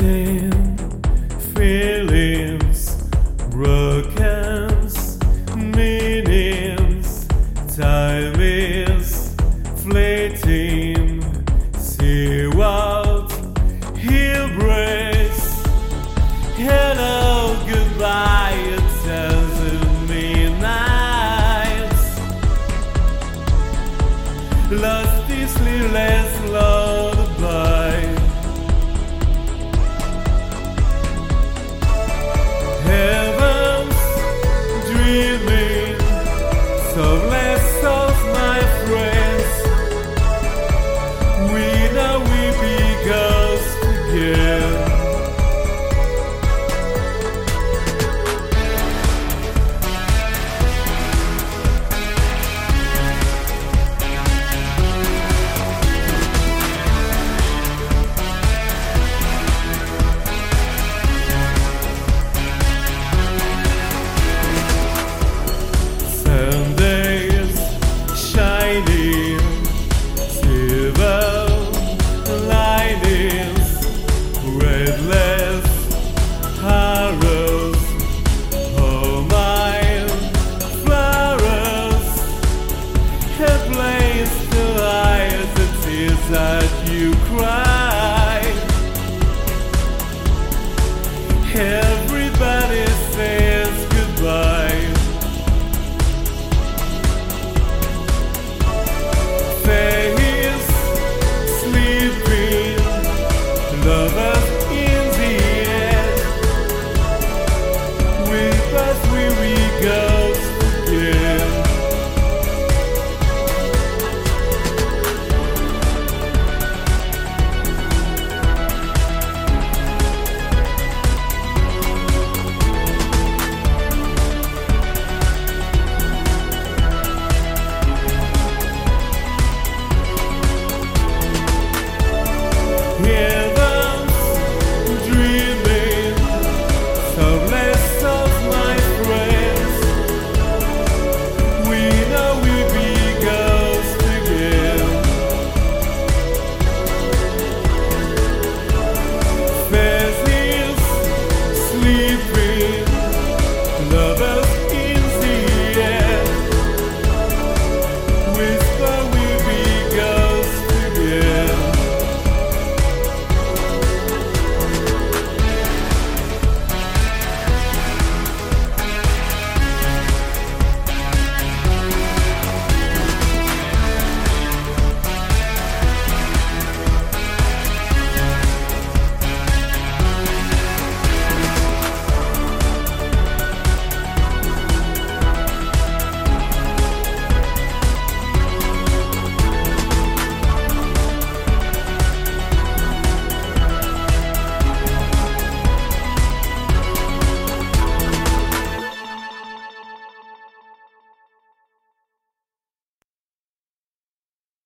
wasting feelings, broken meanings. Time is fleeting. See what he'll brace. Hello, goodbye. It tells midnight. Lost this sleepless lullaby. So less of my friends. That you cry.